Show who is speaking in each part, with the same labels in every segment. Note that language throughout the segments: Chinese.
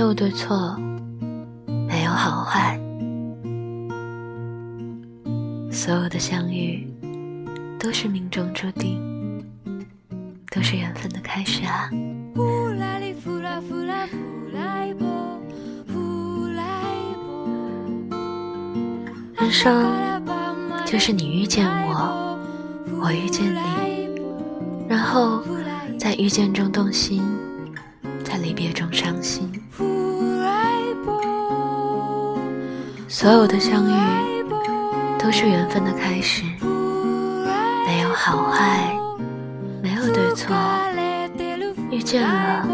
Speaker 1: 有对错，没有好坏，所有的相遇都是命中注定，都是缘分的开始啊！人生就是你遇见我，我遇见你，然后在遇见中动心，在离别中伤心。所有的相遇都是缘分的开始，没有好坏，没有对错，遇见了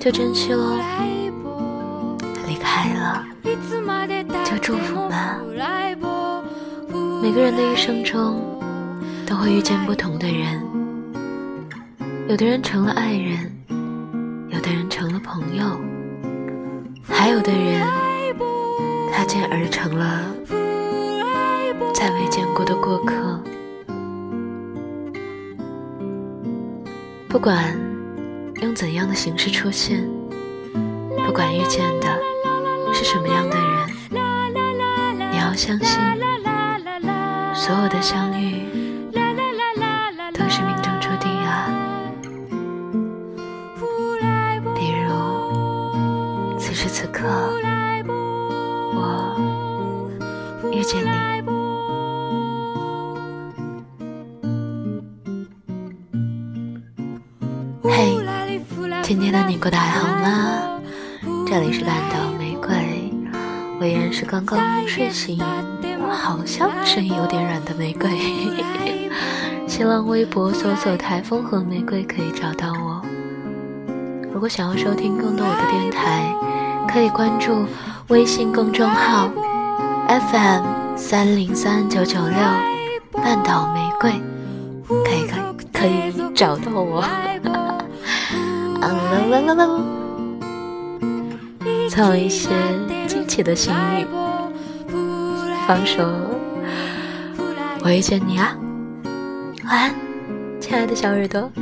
Speaker 1: 就珍惜喽，离开了就祝福吧。每个人的一生中都会遇见不同的人，有的人成了爱人，有的人成了朋友，还有的人擦肩而成了再未见过的过客。不管用怎样的形式出现，不管遇见的是什么样的人，你要相信。所有的相遇都是命中注定啊！比如此时此刻，遇见你。嘿，今天的你过得还好吗？这里是半岛玫瑰，我依然是刚刚睡醒。好像声音有点软的玫瑰。新浪微博搜索“台风和玫瑰”可以找到我。如果想要收听更多我的电台，可以关注微信公众号 FM 三零三九九六半岛玫瑰，可以可以可以找到我。啊啦啦啦啦！总有一些惊奇的幸运。放手，我遇见你啊！晚安，亲爱的小耳朵。